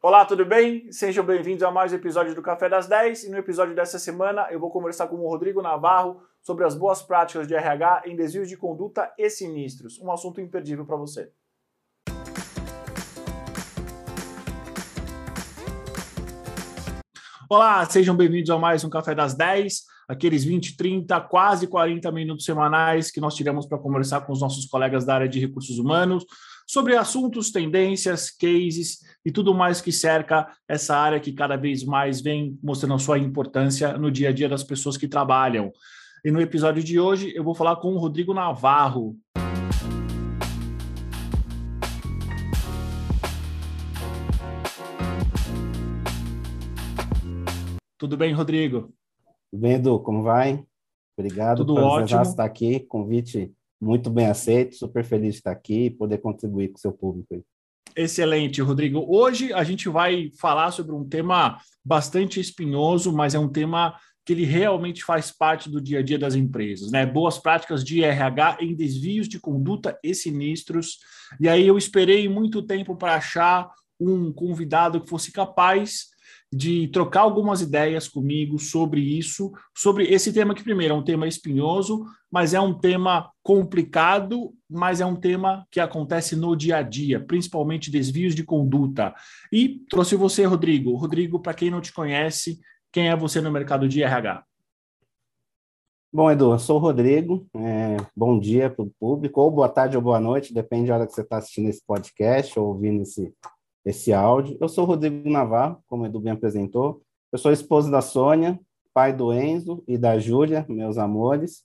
Olá, tudo bem? Sejam bem-vindos a mais um episódio do Café das 10 e no episódio dessa semana eu vou conversar com o Rodrigo Navarro sobre as boas práticas de RH em desvios de conduta e sinistros, um assunto imperdível para você. Olá, sejam bem-vindos a mais um Café das 10, aqueles 20, 30, quase 40 minutos semanais que nós tiramos para conversar com os nossos colegas da área de recursos humanos, sobre assuntos, tendências, cases e tudo mais que cerca essa área que cada vez mais vem mostrando a sua importância no dia a dia das pessoas que trabalham. E no episódio de hoje eu vou falar com o Rodrigo Navarro. Tudo bem, Rodrigo? Tudo bem, Edu, como vai? Obrigado Tudo por ótimo. estar aqui, convite muito bem aceito, super feliz de estar aqui e poder contribuir com o seu público. Excelente, Rodrigo. Hoje a gente vai falar sobre um tema bastante espinhoso, mas é um tema que ele realmente faz parte do dia a dia das empresas, né? Boas práticas de RH em desvios de conduta e sinistros. E aí eu esperei muito tempo para achar um convidado que fosse capaz de trocar algumas ideias comigo sobre isso, sobre esse tema que primeiro é um tema espinhoso, mas é um tema complicado, mas é um tema que acontece no dia a dia, principalmente desvios de conduta. E trouxe você, Rodrigo. Rodrigo, para quem não te conhece, quem é você no mercado de RH? Bom, Edu, eu sou o Rodrigo. É, bom dia para o público, ou boa tarde ou boa noite, depende da hora que você está assistindo esse podcast ou ouvindo esse esse áudio. Eu sou Rodrigo Navarro, como o Edu bem apresentou. Eu sou esposo da Sônia, pai do Enzo e da Júlia, meus amores.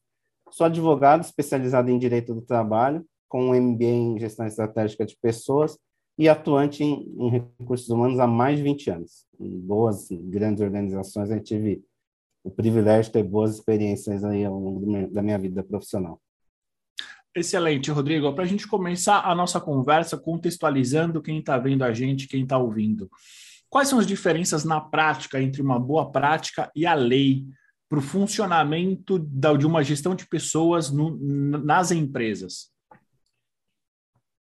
Sou advogado especializado em Direito do Trabalho, com um MBA em Gestão Estratégica de Pessoas e atuante em, em recursos humanos há mais de 20 anos. Em boas, grandes organizações, eu tive o privilégio de ter boas experiências aí ao longo da minha vida profissional. Excelente, Rodrigo. Para a gente começar a nossa conversa contextualizando quem está vendo a gente, quem está ouvindo. Quais são as diferenças na prática entre uma boa prática e a lei para o funcionamento de uma gestão de pessoas no, nas empresas?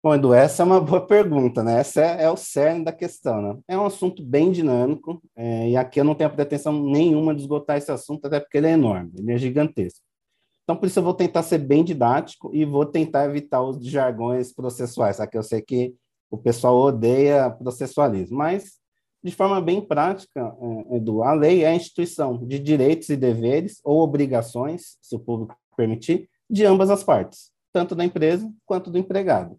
Bom, Edu, essa é uma boa pergunta, né? Essa é, é o cerne da questão, né? É um assunto bem dinâmico, é, e aqui eu não tenho pretensão nenhuma de esgotar esse assunto, até porque ele é enorme, ele é gigantesco. Então, por isso eu vou tentar ser bem didático e vou tentar evitar os jargões processuais? Que eu sei que o pessoal odeia processualismo, mas de forma bem prática, é, Edu, a lei é a instituição de direitos e deveres ou obrigações, se o público permitir, de ambas as partes, tanto da empresa quanto do empregado.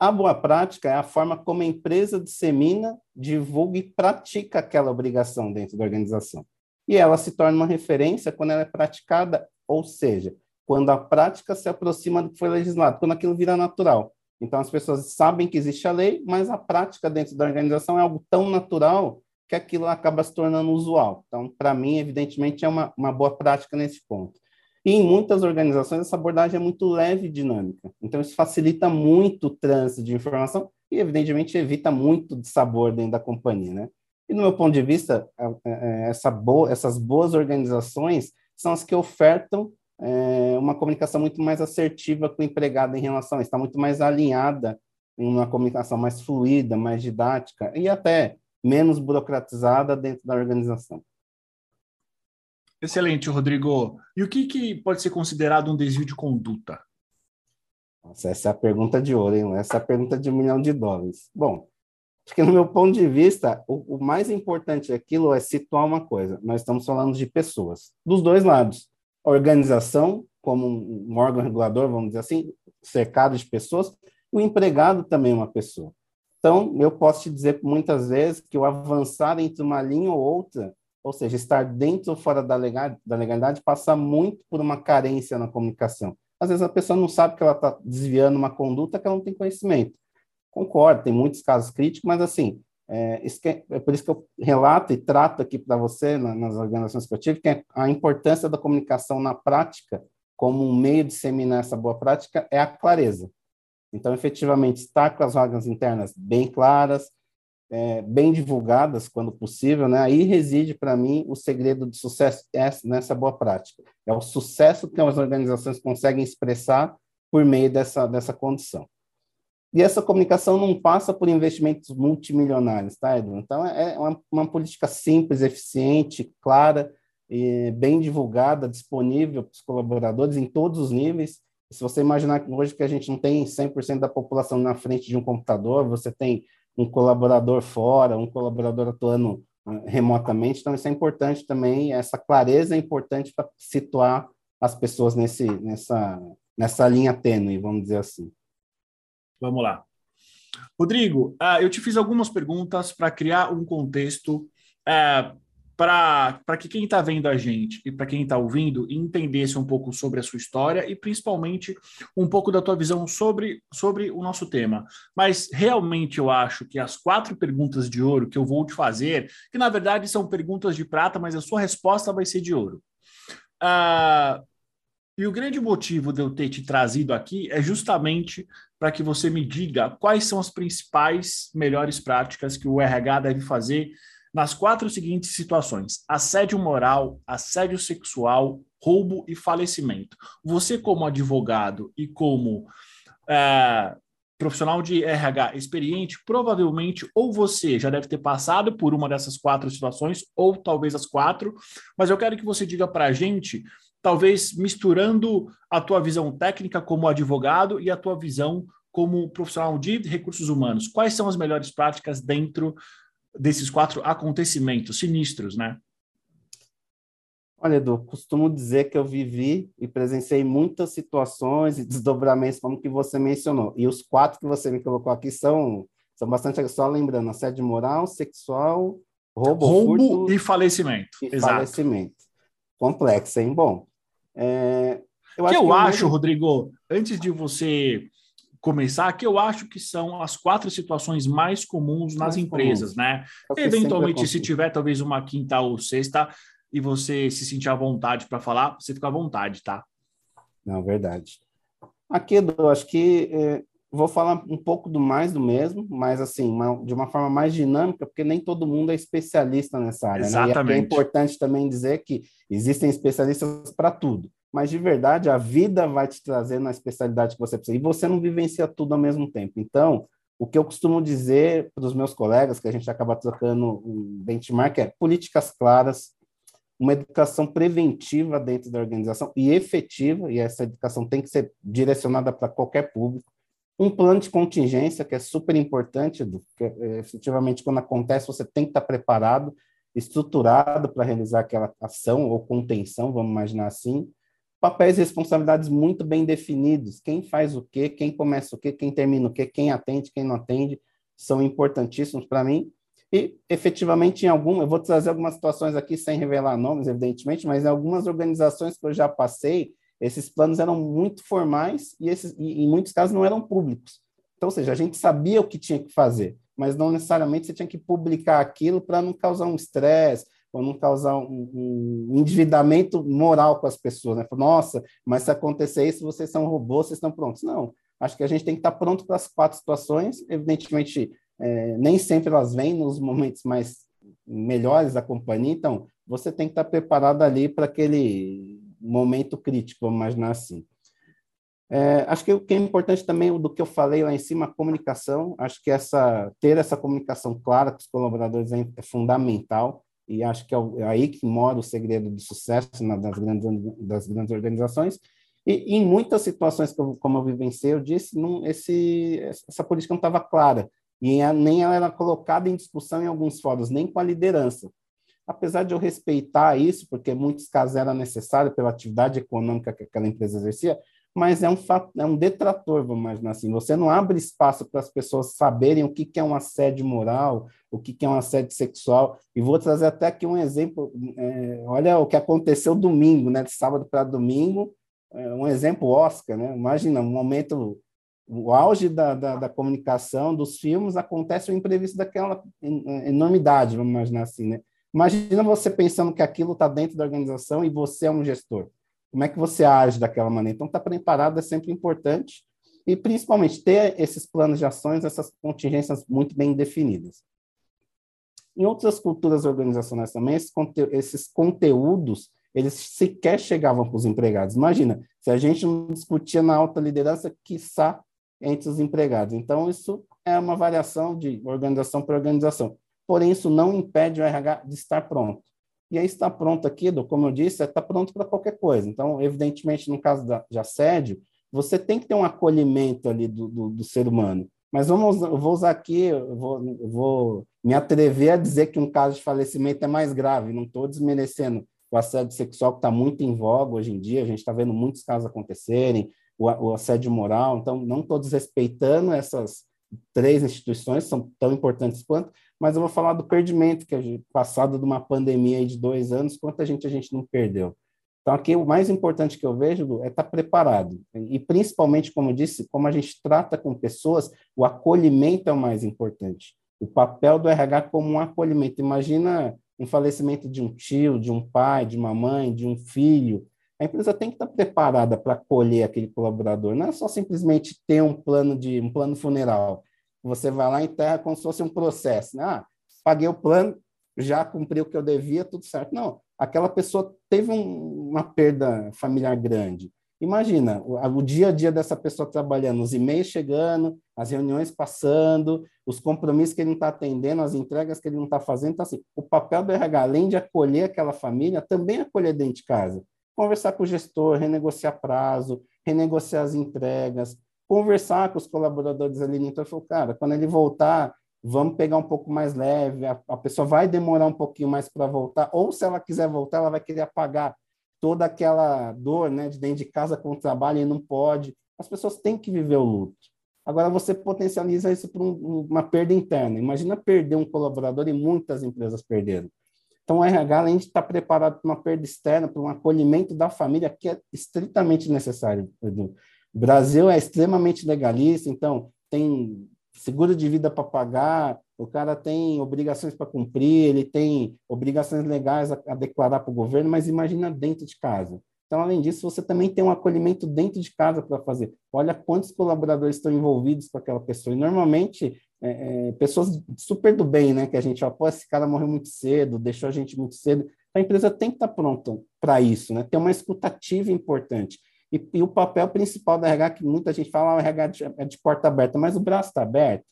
A boa prática é a forma como a empresa dissemina, divulga e pratica aquela obrigação dentro da organização. E ela se torna uma referência quando ela é praticada ou seja, quando a prática se aproxima do que foi legislado, quando aquilo vira natural. Então, as pessoas sabem que existe a lei, mas a prática dentro da organização é algo tão natural que aquilo acaba se tornando usual. Então, para mim, evidentemente, é uma, uma boa prática nesse ponto. E em muitas organizações, essa abordagem é muito leve e dinâmica. Então, isso facilita muito o trânsito de informação e, evidentemente, evita muito de sabor dentro da companhia. Né? E, no meu ponto de vista, é, é, essa boa, essas boas organizações são as que ofertam é, uma comunicação muito mais assertiva com o empregado em relação a isso, está muito mais alinhada em uma comunicação mais fluida, mais didática e até menos burocratizada dentro da organização. Excelente, Rodrigo. E o que, que pode ser considerado um desvio de conduta? Nossa, essa é a pergunta de ouro, hein? Essa é a pergunta de um milhão de dólares. Bom, acho que no meu ponto de vista, o, o mais importante aquilo é situar uma coisa. Nós estamos falando de pessoas, dos dois lados. A organização, como um órgão regulador, vamos dizer assim, cercado de pessoas, o empregado também é uma pessoa. Então, eu posso te dizer muitas vezes que o avançar entre uma linha ou outra, ou seja, estar dentro ou fora da legalidade, passa muito por uma carência na comunicação. Às vezes a pessoa não sabe que ela está desviando uma conduta que ela não tem conhecimento concordo, tem muitos casos críticos, mas assim, é, é, é por isso que eu relato e trato aqui para você, na, nas organizações que eu tive, que é a importância da comunicação na prática, como um meio de disseminar essa boa prática, é a clareza. Então, efetivamente, estar com as vagas internas bem claras, é, bem divulgadas, quando possível, né? aí reside, para mim, o segredo do sucesso é nessa boa prática. É o sucesso que as organizações conseguem expressar por meio dessa, dessa condição. E essa comunicação não passa por investimentos multimilionários, tá, Edu? Então, é uma, uma política simples, eficiente, clara, bem divulgada, disponível para os colaboradores em todos os níveis. Se você imaginar que hoje que a gente não tem 100% da população na frente de um computador, você tem um colaborador fora, um colaborador atuando ah, remotamente, então isso é importante também, essa clareza é importante para situar as pessoas nesse, nessa, nessa linha tênue, vamos dizer assim. Vamos lá. Rodrigo, uh, eu te fiz algumas perguntas para criar um contexto uh, para que quem está vendo a gente e para quem está ouvindo entendesse um pouco sobre a sua história e principalmente um pouco da tua visão sobre, sobre o nosso tema. Mas realmente eu acho que as quatro perguntas de ouro que eu vou te fazer, que na verdade são perguntas de prata, mas a sua resposta vai ser de ouro. Uh, e o grande motivo de eu ter te trazido aqui é justamente para que você me diga quais são as principais melhores práticas que o RH deve fazer nas quatro seguintes situações: assédio moral, assédio sexual, roubo e falecimento. Você, como advogado e como é, profissional de RH experiente, provavelmente ou você já deve ter passado por uma dessas quatro situações, ou talvez as quatro, mas eu quero que você diga para a gente talvez misturando a tua visão técnica como advogado e a tua visão como profissional de recursos humanos. Quais são as melhores práticas dentro desses quatro acontecimentos sinistros, né? Olha, Edu, costumo dizer que eu vivi e presenciei muitas situações e desdobramentos, como que você mencionou. E os quatro que você me colocou aqui são, são bastante, só lembrando, assédio moral, sexual, roubo, roubo furto, e falecimento. E Exato. falecimento complexo, hein? Bom, é, eu que acho eu que acho, mesmo... Rodrigo, antes de você começar, que eu acho que são as quatro situações mais comuns nas mais empresas, comuns. né? É Eventualmente, se tiver talvez uma quinta ou sexta e você se sentir à vontade para falar, você fica à vontade, tá? Não, verdade. Aqui, eu acho que é, vou falar um pouco do mais do mesmo, mas assim, uma, de uma forma mais dinâmica, porque nem todo mundo é especialista nessa área. Exatamente. Né? é importante também dizer que existem especialistas para tudo, mas de verdade a vida vai te trazer na especialidade que você precisa, e você não vivencia tudo ao mesmo tempo. Então, o que eu costumo dizer para os meus colegas, que a gente acaba trocando um benchmark, é políticas claras, uma educação preventiva dentro da organização e efetiva, e essa educação tem que ser direcionada para qualquer público, um plano de contingência, que é super importante, porque é, efetivamente, quando acontece, você tem que estar preparado, estruturado para realizar aquela ação ou contenção, vamos imaginar assim. Papéis e responsabilidades muito bem definidos. Quem faz o quê, quem começa o quê, quem termina o quê, quem atende, quem não atende, são importantíssimos para mim. E, efetivamente, em algum, eu vou trazer algumas situações aqui sem revelar nomes, evidentemente, mas em algumas organizações que eu já passei, esses planos eram muito formais e, esses, e em muitos casos não eram públicos. Então, ou seja, a gente sabia o que tinha que fazer, mas não necessariamente você tinha que publicar aquilo para não causar um estresse ou não causar um, um, endividamento moral com as pessoas. Né? Nossa, mas se acontecer isso, vocês são robôs, vocês estão prontos. Não, acho que a gente tem que estar pronto para as quatro situações. Evidentemente, é, nem sempre elas vêm nos momentos mais melhores da companhia, então você tem que estar preparado ali para aquele momento crítico, vamos imaginar assim. É, acho que o que é importante também do que eu falei lá em cima, a comunicação. Acho que essa ter essa comunicação clara com os colaboradores é, é fundamental e acho que é, é, aí que mora o segredo do sucesso das, grandes, das grandes organizações. E, em muitas situações, como, como eu vivenciei, eu disse, não, esse, essa política não estava clara e nem ela era colocada em discussão em alguns fóruns, nem com a liderança apesar de eu respeitar isso, porque muitos casos era necessário pela atividade econômica que aquela empresa exercia, mas é um, é um detrator, vamos imaginar assim. Você não abre espaço para as pessoas saberem o que, é um assédio moral, o que, é um assédio sexual. E vou trazer até aqui um exemplo. É, olha o que aconteceu domingo, né? De sábado para domingo, é, um exemplo Oscar, né? Imagina, um momento, o auge da, da, da comunicação, dos filmes, acontece um imprevisto daquela enormidade, vamos imaginar assim, né? Imagina você pensando que aquilo está dentro da organização e você é um gestor. Como é que você age daquela maneira? Então, estar tá preparado é sempre importante e, principalmente, ter esses planos de ações, essas contingências muito bem definidas. Em outras culturas organizacionais também, esses, conte esses conteúdos, eles sequer chegavam para os empregados. Imagina, se a gente não discutia na alta liderança, quiçá entre os empregados. Então, isso é uma variação de organização para organização. Porém, isso não impede o RH de estar pronto. E aí, estar pronto aqui, como eu disse, estar pronto para qualquer coisa. Então, evidentemente, no caso da, de assédio, você tem que ter um acolhimento ali do, do, do ser humano. Mas vamos, eu vou usar aqui, vou, vou me atrever a dizer que um caso de falecimento é mais grave. Não estou desmerecendo o assédio sexual que está muito em voga hoje em dia. A gente está vendo muitos casos acontecerem, o, o assédio moral. Então, não estou desrespeitando essas três instituições, são tão importantes quanto, mas eu vou falar do perdimento que a gente, passado de uma pandemia de dois anos, quanta gente a gente não perdeu. Então, aqui o mais importante que eu vejo é estar preparado. E, principalmente, como disse, como a gente trata com pessoas, o acolhimento é o mais importante. O papel do RH como um acolhimento. Imagina um falecimento de um tio, de um pai, de uma mãe, de um filho. A empresa tem que estar preparada para acolher aquele colaborador. Não é só simplesmente ter um plano de um plano funeral. Você vai lá e enterra como se fosse um processo. Né? Ah, paguei o plano, já cumpri o que eu devia, tudo certo. Não, aquela pessoa teve um, uma perda familiar grande. Imagina o, o, dia a dia dessa pessoa trabalhando, os e-mails chegando, as reuniões passando, os compromissos que ele não está atendendo, as entregas que ele não está fazendo. Então, assim, o papel do RH, além de acolher aquela família, também acolher dentro de casa. Conversar com o gestor, renegociar prazo, renegociar as entregas, conversar com os colaboradores ali. Então, eu falo, cara, quando ele voltar, vamos pegar um pouco mais leve, a, a pessoa vai demorar um pouquinho mais para voltar, ou se ela quiser voltar, ela vai querer apagar toda aquela dor né, de dentro de casa com o trabalho e não pode. As pessoas têm que viver o luto. Agora, você potencializa isso por um, uma perda interna. Imagina perder um colaborador e muitas empresas perderam. Então, o RH, além de estar preparado para uma perda externa, para um acolhimento da família, que é estritamente necessário, Edu. Brasil é extremamente legalista, então tem seguro de vida para pagar, o cara tem obrigações para cumprir, ele tem obrigações legais a, a declarar para o governo, mas imagina dentro de casa. Então, além disso, você também tem um acolhimento dentro de casa para fazer. Olha quantos colaboradores estão envolvidos com aquela pessoa. E, normalmente, é, é, pessoas super do bem, né? Que a gente fala, pô, esse cara morreu muito cedo, deixou a gente muito cedo. A empresa tem que estar tá pronta para isso, né? Ter uma escutativa importante. E, e, o papel principal da RH, que muita gente fala, ah, o RH é de porta aberta, mas o braço está aberto,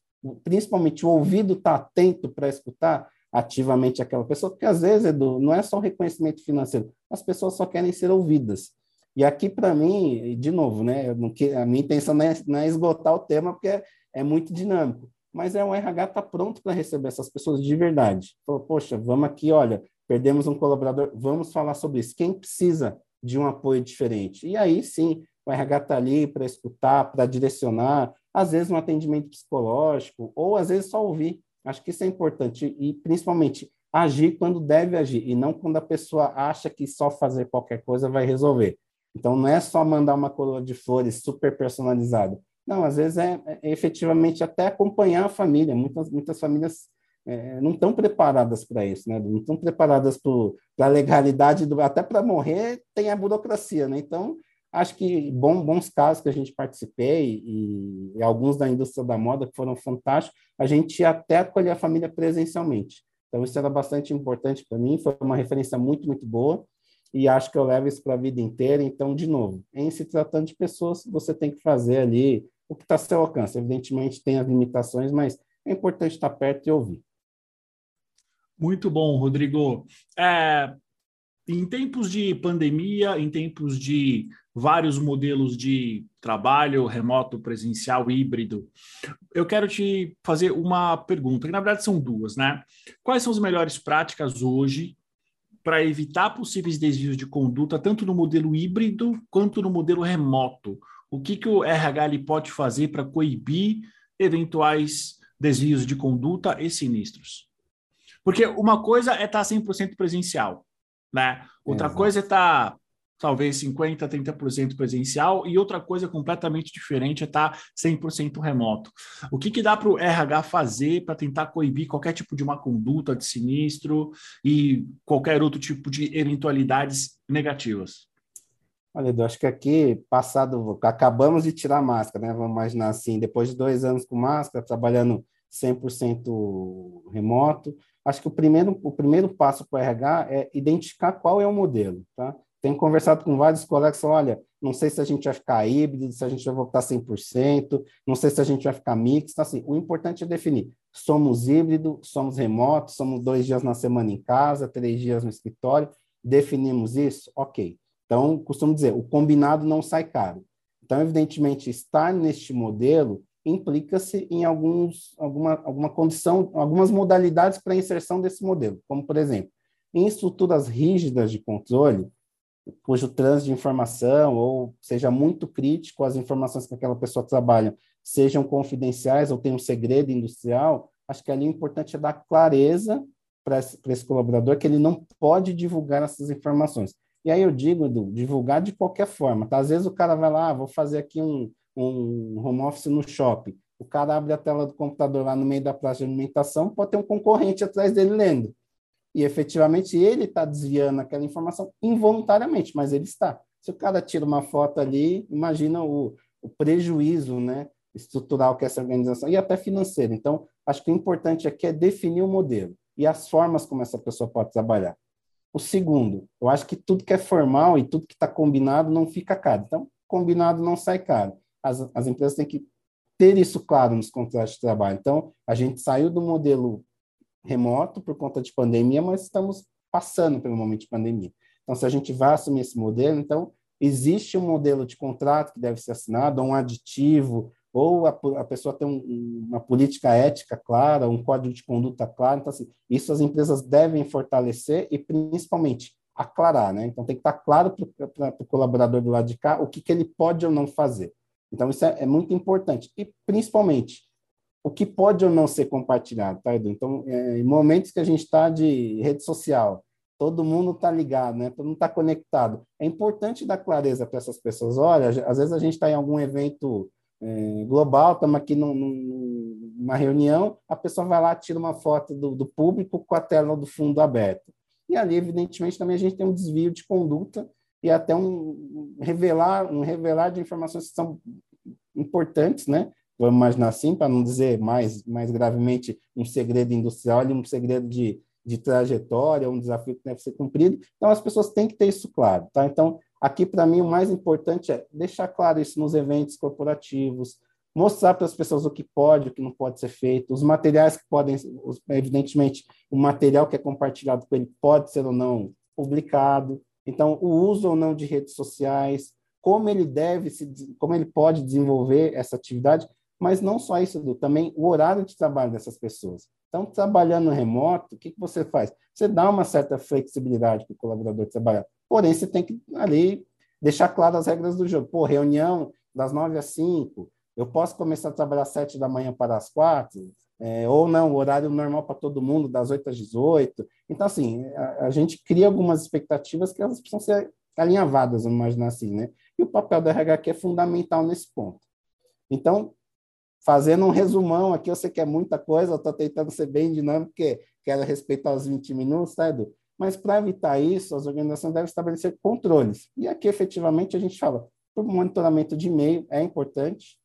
principalmente o ouvido está atento para escutar ativamente aquela pessoa, porque às vezes, Edu, não é só o reconhecimento financeiro, as pessoas só querem ser ouvidas. E aqui, para mim, de novo, né, a minha intenção não é, não é, esgotar o tema, porque é, é muito dinâmico, mas é o RH está pronto para receber essas pessoas de verdade. Falou, poxa, vamos aqui, olha, perdemos um colaborador, vamos falar sobre isso. Quem precisa de um apoio diferente. E aí sim, o RH está ali para escutar, para direcionar, às vezes um atendimento psicológico, ou às vezes só ouvir. Acho que isso é importante. E principalmente agir quando deve agir, e não quando a pessoa acha que só fazer qualquer coisa vai resolver. Então não é só mandar uma coroa de flores super personalizada. Não, às vezes é, é efetivamente até acompanhar a família. Muitas, muitas famílias é, não estão preparadas para isso, né? não estão preparadas para a legalidade, do, até para morrer tem a burocracia. Né? Então, acho que bom, bons casos que a gente participei e, e, alguns da indústria da moda que foram fantásticos, a gente até acolher a família presencialmente. Então, isso era bastante importante para mim, foi uma referência muito, muito boa e acho que eu levo isso para a vida inteira. Então, de novo, em se tratando de pessoas, você tem que fazer ali o que está a seu alcance. Evidentemente, tem as limitações, mas é importante estar perto e ouvir. Muito bom, Rodrigo. É, em tempos de pandemia, em tempos de vários modelos de trabalho remoto, presencial, híbrido, eu quero te fazer uma pergunta, que na verdade são duas, né? Quais são as melhores práticas hoje para evitar possíveis desvios de conduta, tanto no modelo híbrido quanto no modelo remoto? O que, que o RH pode fazer para coibir eventuais desvios de conduta e sinistros? Porque uma coisa é estar 100% presencial, né? Outra coisa é estar talvez 50%, 30% presencial, e outra coisa completamente diferente é estar 100% remoto. O que, que dá para o RH fazer para tentar coibir qualquer tipo de uma conduta de sinistro e qualquer outro tipo de eventualidades negativas? Olha, Edu, acho que aqui, passado, acabamos de tirar a máscara, né? Vamos imaginar assim, depois de dois anos com máscara, trabalhando 100% remoto, acho que o primeiro, o primeiro passo para o RH é identificar qual é o modelo. Tá? Tenho conversado com vários colegas, olha, não sei se a gente vai ficar híbrido, se a gente vai voltar 100%, não sei se a gente vai ficar mixto. Então, assim, o importante é definir, somos híbrido, somos remoto, somos dois dias na semana em casa, três dias no escritório, definimos isso? Ok. Então, costumo dizer, o combinado não sai caro. Então, evidentemente, estar neste modelo implica-se em alguns, alguma, alguma condição, algumas modalidades para a inserção desse modelo, como, por exemplo, em estruturas rígidas de controle, cujo trânsito de informação ou seja muito crítico, as informações que aquela pessoa trabalha sejam confidenciais ou tenham um segredo industrial, acho que ali o importante é dar clareza para esse, esse, colaborador que ele não pode divulgar essas informações. E aí eu digo, Edu, divulgar de qualquer forma. Tá? Às vezes o cara vai lá, ah, vou fazer aqui um, um home office no shopping. O cara abre a tela do computador lá no meio da praça de alimentação, pode ter um concorrente atrás dele lendo. E efetivamente ele está desviando aquela informação involuntariamente, mas ele está. Se o cara tira uma foto ali, imagina o, o prejuízo né, estrutural que essa organização, e até financeiro. Então, acho que o importante aqui é definir o modelo e as formas como essa pessoa pode trabalhar. O segundo, eu acho que tudo que é formal e tudo que está combinado não fica caro. Então, combinado não sai caro as, as empresas têm que ter isso claro nos contratos de trabalho. Então, a gente saiu do modelo remoto por conta de pandemia, mas estamos passando pelo momento de pandemia. Então, se a gente vai assumir esse modelo, então existe um modelo de contrato que deve ser assinado, um aditivo, ou a, a pessoa tem um, uma política ética clara, um código de conduta claro. Então, assim, isso as empresas devem fortalecer e, principalmente, aclarar. Né? Então, tem que estar claro para o colaborador do lado de cá o que, que ele pode ou não fazer. Então, isso é, é, muito importante. E, principalmente, o que pode ou não ser compartilhado, tá, Edu? Então, é, em momentos que a gente está de rede social, todo mundo está ligado, né? Todo mundo está conectado. É importante dar clareza para essas pessoas. Olha, às vezes a gente está em algum evento é, global, estamos aqui num, numa reunião, a pessoa vai lá, tira uma foto do, do público com a tela do fundo aberta. E ali, evidentemente, também a gente tem um desvio de conduta e até um revelar, um revelar de informações que são importantes, né? Vamos imaginar assim, para não dizer mais, mais gravemente um segredo industrial e um segredo de, de trajetória, um desafio que deve ser cumprido. Então, as pessoas têm que ter isso claro, tá? Então, aqui, para mim, o mais importante é deixar claro isso nos eventos corporativos, mostrar para as pessoas o que pode, o que não pode ser feito, os materiais que podem, evidentemente, o material que é compartilhado com ele pode ser ou não publicado, então, o uso ou não de redes sociais, como ele deve se, como ele pode desenvolver essa atividade, mas não só isso, Edu, também o horário de trabalho dessas pessoas. Então, trabalhando remoto, o que, que você faz? Você dá uma certa flexibilidade para o colaborador trabalhar. Porém, você tem que ali deixar claras as regras do jogo. Pô, reunião das nove às cinco, eu posso começar a trabalhar às sete da manhã para as quatro, é, ou não, o horário normal para todo mundo, das 8 às 18. Então, assim, a, a, gente cria algumas expectativas que elas precisam ser alinhavadas, vamos imaginar assim, né? E o papel da aqui é fundamental nesse ponto. Então, fazendo um resumão aqui, eu sei que é muita coisa, eu estou tentando ser bem dinâmico, porque quero respeitar os 20 minutos, tá, Edu? Mas para evitar isso, as organizações devem estabelecer controles. E aqui, efetivamente, a gente fala, o monitoramento de e-mail é importante,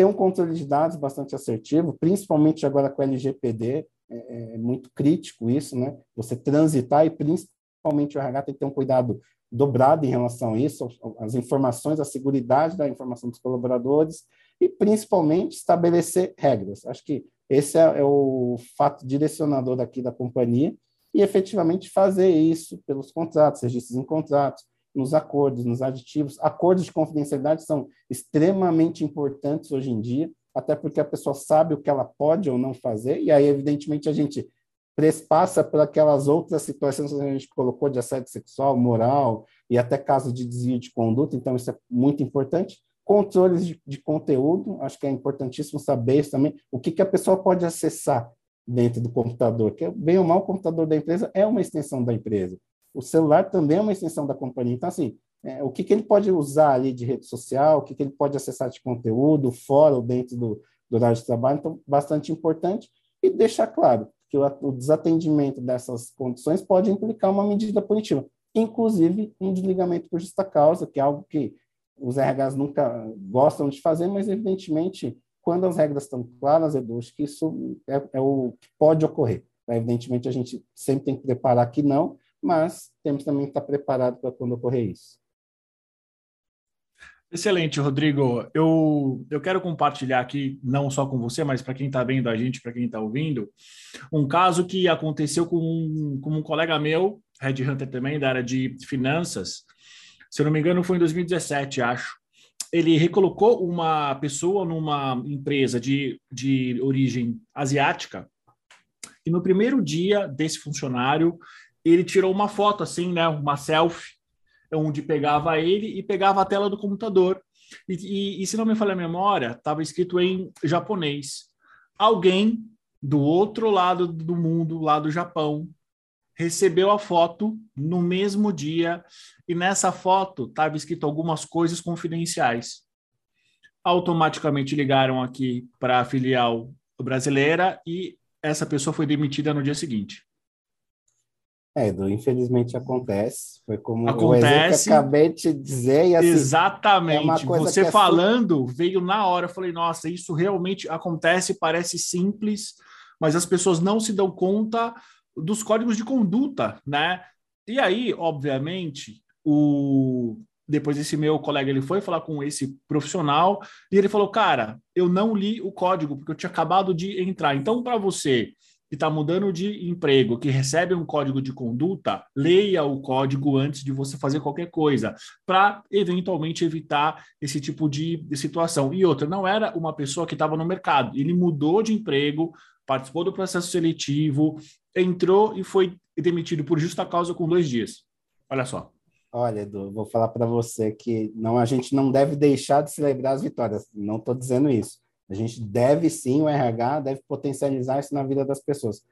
ter um controle de dados bastante assertivo, principalmente agora com o LGPD, é, é muito crítico isso, né? Você transitar e principalmente o RH tem que ter um cuidado dobrado em relação a isso, as informações, a segurança da informação dos colaboradores e principalmente estabelecer regras. Acho que esse é, é o fato direcionador daqui da companhia e efetivamente fazer isso pelos contratos, registros em contratos, nos acordos, nos aditivos. Acordos de confidencialidade são extremamente importantes hoje em dia, até porque a pessoa sabe o que ela pode ou não fazer, e aí, evidentemente, a gente passa por aquelas outras situações que a gente colocou de assédio sexual, moral e até caso de desvio de conduta, então isso é muito importante. Controles de, de conteúdo, acho que é importantíssimo saber isso também, o que, que a pessoa pode acessar dentro do computador, que bem ou mal o computador da empresa é uma extensão da empresa o celular também é uma extensão da companhia. Então, assim, é, o que, que ele pode usar ali de rede social, o que, que ele pode acessar de conteúdo, fora ou dentro do, do horário de trabalho, então, bastante importante. E deixar claro que o, o desatendimento dessas condições pode implicar uma medida punitiva, inclusive um desligamento por justa causa, que é algo que os RHs nunca gostam de fazer, mas, evidentemente, quando as regras estão claras, Edu, acho que isso é, é o que pode ocorrer. Evidentemente, a gente sempre tem que preparar que não, mas temos também que estar preparados para quando ocorrer isso. Excelente, Rodrigo. Eu, eu quero compartilhar aqui, não só com você, mas para quem está vendo a gente, para quem está ouvindo, um caso que aconteceu com um, com um colega meu, Red Hunter também, da área de finanças. Se eu não me engano, foi em 2017, acho. Ele recolocou uma pessoa numa empresa de, de origem asiática, e no primeiro dia desse funcionário, ele tirou uma foto, assim, né, uma selfie onde pegava ele e pegava a tela do computador. E, e, e se não me falha a memória, estava escrito em japonês. Alguém do outro lado do mundo, lá do Japão, recebeu a foto no mesmo dia e nessa foto estava escrito algumas coisas confidenciais. Automaticamente ligaram aqui para a filial brasileira e essa pessoa foi demitida no dia seguinte. É, Edu, infelizmente acontece. Foi como acontece, que acabei de te dizer. E, assim, exatamente. É Você é falando, super... veio na hora. Eu falei, nossa, isso realmente acontece, parece simples, mas as pessoas não se dão conta dos códigos de conduta, né? E aí, obviamente, o depois esse meu colega ele foi falar com esse profissional e ele falou: "Cara, eu não li o código porque eu tinha acabado de entrar. Então, para você que está mudando de emprego, que recebe um código de conduta, leia o código antes de você fazer qualquer coisa, para eventualmente evitar esse tipo de, situação. E outra, não era uma pessoa que estava no mercado, ele mudou de emprego, participou do processo seletivo, entrou e foi demitido por justa causa com dois dias. Olha só. Olha, Edu, vou falar para você que não, a gente não deve deixar de celebrar as vitórias. Não estou dizendo isso a gente deve sim, o RH deve potencializar isso na vida das pessoas.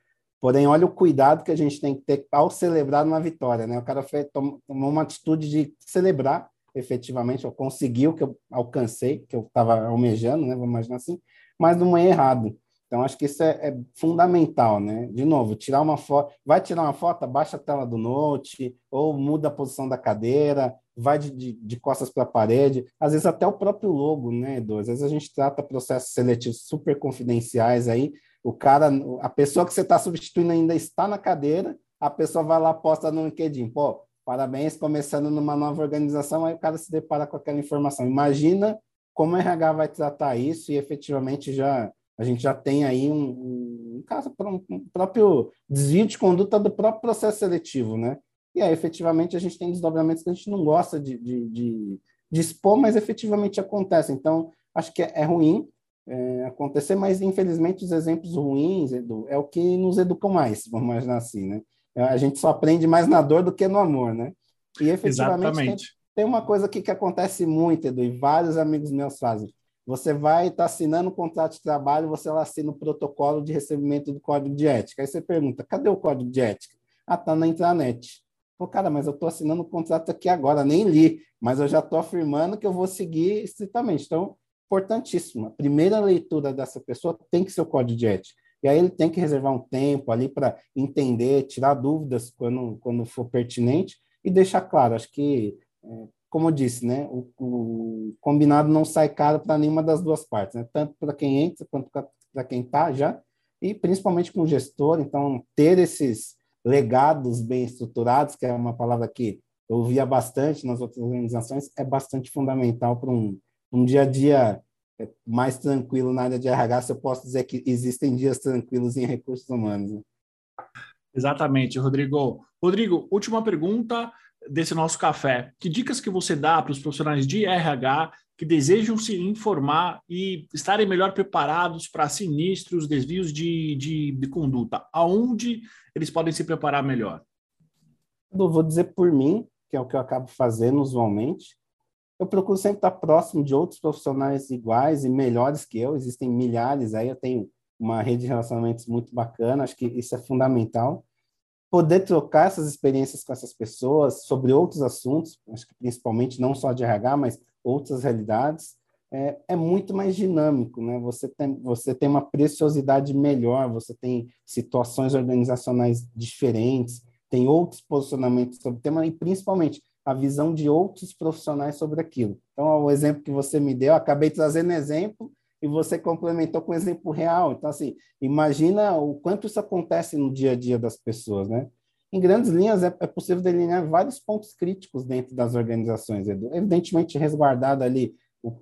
Porém, olha o cuidado que a gente tem que ter ao celebrar uma vitória, né? O cara tomou uma atitude de celebrar efetivamente, eu consegui o que eu alcancei, que eu estava almejando, né? Vamos imaginar assim, mas não é errado. Então, acho que isso é, é, fundamental, né? De novo, tirar uma foto, vai tirar uma foto, baixa a tela do note, ou muda a posição da cadeira, vai de, de, de costas para a parede, às vezes até o próprio logo, né, Edu? Às vezes a gente trata processos seletivos super confidenciais aí, o cara, a pessoa que você está substituindo ainda está na cadeira, a pessoa vai lá, posta no LinkedIn, pô, parabéns, começando numa nova organização, aí o cara se depara com aquela informação. Imagina como o RH vai tratar isso e efetivamente já a gente já tem aí um, um caso, um próprio desvio de conduta do próprio processo seletivo, né? E aí, efetivamente, a gente tem desdobramentos que a gente não gosta de, de, de, de expor, mas efetivamente acontece. Então, acho que é, é ruim é, acontecer, mas infelizmente os exemplos ruins, Edu, é o que nos educam mais, vamos imaginar assim, né? A gente só aprende mais na dor do que no amor, né? E efetivamente tem, tem, uma coisa aqui que acontece muito, Edu, e vários amigos meus fazem. Você vai estar tá assinando um contrato de trabalho, você lá assina o protocolo de recebimento do código de ética. Aí você pergunta, cadê o código de ética? Ah, tá na intranet. Pô, cara, mas eu estou assinando o um contrato aqui agora, nem li, mas eu já estou afirmando que eu vou seguir estritamente. Então, importantíssimo. A primeira leitura dessa pessoa tem que ser o código de ética. E aí ele tem que reservar um tempo ali para entender, tirar dúvidas quando, quando for pertinente e deixar claro. Acho que, é, como eu disse, né, o, o combinado não sai caro para nenhuma das duas partes, né? tanto para quem entra quanto para quem está já, e principalmente com o gestor. Então, ter esses legados bem estruturados, que é uma palavra que eu ouvia bastante nas outras organizações, é bastante fundamental para um, um dia a dia é, mais tranquilo na área de RH, se eu posso dizer que existem dias tranquilos em recursos humanos. Né? Exatamente, Rodrigo. Rodrigo, última pergunta desse nosso café. Que dicas que você dá para os profissionais de RH que desejam se informar e estarem melhor preparados para sinistros, desvios de, de, de conduta? Aonde eles podem se preparar melhor? Eu vou dizer por mim, que é o que eu acabo fazendo usualmente. Eu procuro sempre estar próximo de outros profissionais iguais e melhores que eu. Existem milhares aí, eu tenho uma rede de relacionamentos muito bacana, acho que isso é fundamental. Poder trocar essas experiências com essas pessoas sobre outros assuntos, acho que principalmente não só de RH, mas outras realidades, é, é, muito mais dinâmico, né? Você tem, você tem uma preciosidade melhor, você tem situações organizacionais diferentes, tem outros posicionamentos sobre o tema e principalmente a visão de outros profissionais sobre aquilo. Então, o exemplo que você me deu, acabei trazendo exemplo e você complementou com exemplo real. Então, assim, imagina o quanto isso acontece no dia a dia das pessoas, né? Em grandes linhas, é, é possível delinear vários pontos críticos dentro das organizações, evidentemente resguardado ali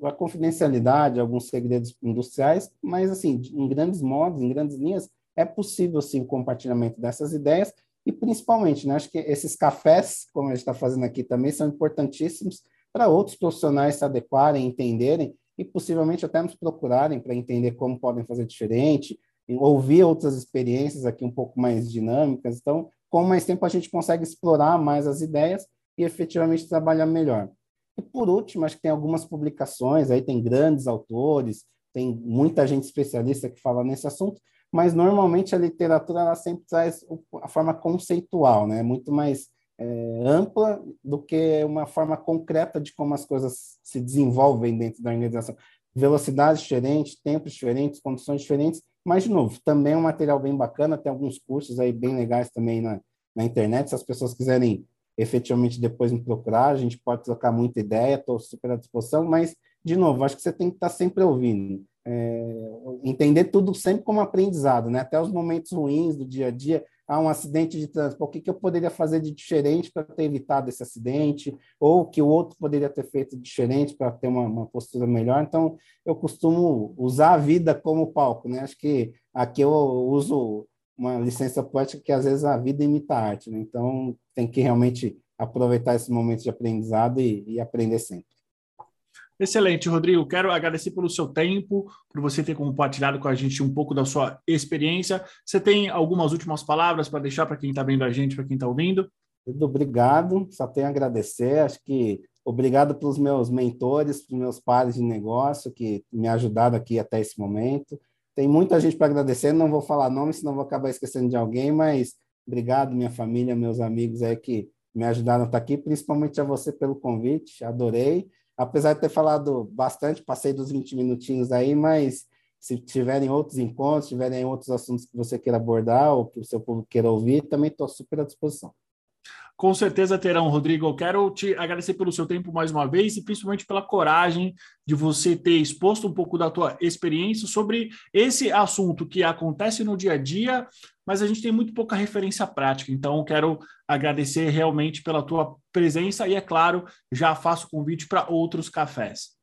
a confidencialidade, alguns segredos industriais, mas, assim, em grandes modos, em grandes linhas, é possível, sim, o compartilhamento dessas ideias e, principalmente, né, acho que esses cafés, como a gente está fazendo aqui também, são importantíssimos para outros profissionais se adequarem, entenderem e, possivelmente, até nos procurarem para entender como podem fazer diferente, ouvir outras experiências aqui um pouco mais dinâmicas. Então, com mais tempo, a gente consegue explorar mais as ideias e efetivamente trabalhar melhor. E por último, acho que tem algumas publicações, aí tem grandes autores, tem muita gente especialista que fala nesse assunto, mas normalmente a literatura ela sempre traz a forma conceitual, né? Muito mais é, ampla do que uma forma concreta de como as coisas se desenvolvem dentro da organização. Velocidades diferentes, tempos diferentes, condições diferentes, mas, de novo, também é um material bem bacana, tem alguns cursos aí bem legais também na, na internet, se as pessoas quiserem efetivamente depois me procurar, a gente pode trocar muita ideia, estou super à disposição, mas, de novo, acho que você tem que estar sempre ouvindo, é, entender tudo sempre como aprendizado, né? até os momentos ruins do dia a dia, há um acidente de trânsito, o que, que eu poderia fazer de diferente para ter evitado esse acidente, ou que o outro poderia ter feito diferente para ter uma, uma, postura melhor. Então, eu costumo usar a vida como palco, né? Acho que aqui eu uso uma licença poética que às vezes a vida imita a arte, né? Então tem que realmente aproveitar esse momento de aprendizado e, e aprender sempre. Excelente, Rodrigo. Quero agradecer pelo seu tempo, por você ter compartilhado com a gente um pouco da sua experiência. Você tem algumas últimas palavras para deixar para quem está vendo a gente, para quem está ouvindo? Muito obrigado. Só tenho a agradecer. Acho que obrigado pelos meus mentores, pelos meus pares de negócio que me ajudaram aqui até esse momento. Tem muita gente para agradecer, não vou falar nome, senão vou acabar esquecendo de alguém, mas obrigado, minha família, meus amigos aí que me ajudaram a estar aqui, principalmente a você pelo convite, adorei. Apesar de ter falado bastante, passei dos 20 minutinhos aí, mas se tiverem outros encontros, tiverem outros assuntos que você queira abordar ou que o seu público queira ouvir, também estou super à disposição. Com certeza terão, Rodrigo. Eu quero te agradecer pelo seu tempo mais uma vez e principalmente pela coragem de você ter exposto um pouco da tua experiência sobre esse assunto que acontece no dia a dia, mas a gente tem muito pouca referência prática. Então, quero agradecer realmente pela tua presença e, é claro, já faço convite para outros cafés.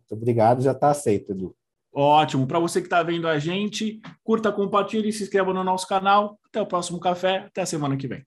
Muito obrigado, já está aceito, Edu. Ótimo. Para você que está vendo a gente, curta, compartilhe, se inscreva no nosso canal. Até o próximo café. Até a semana que vem.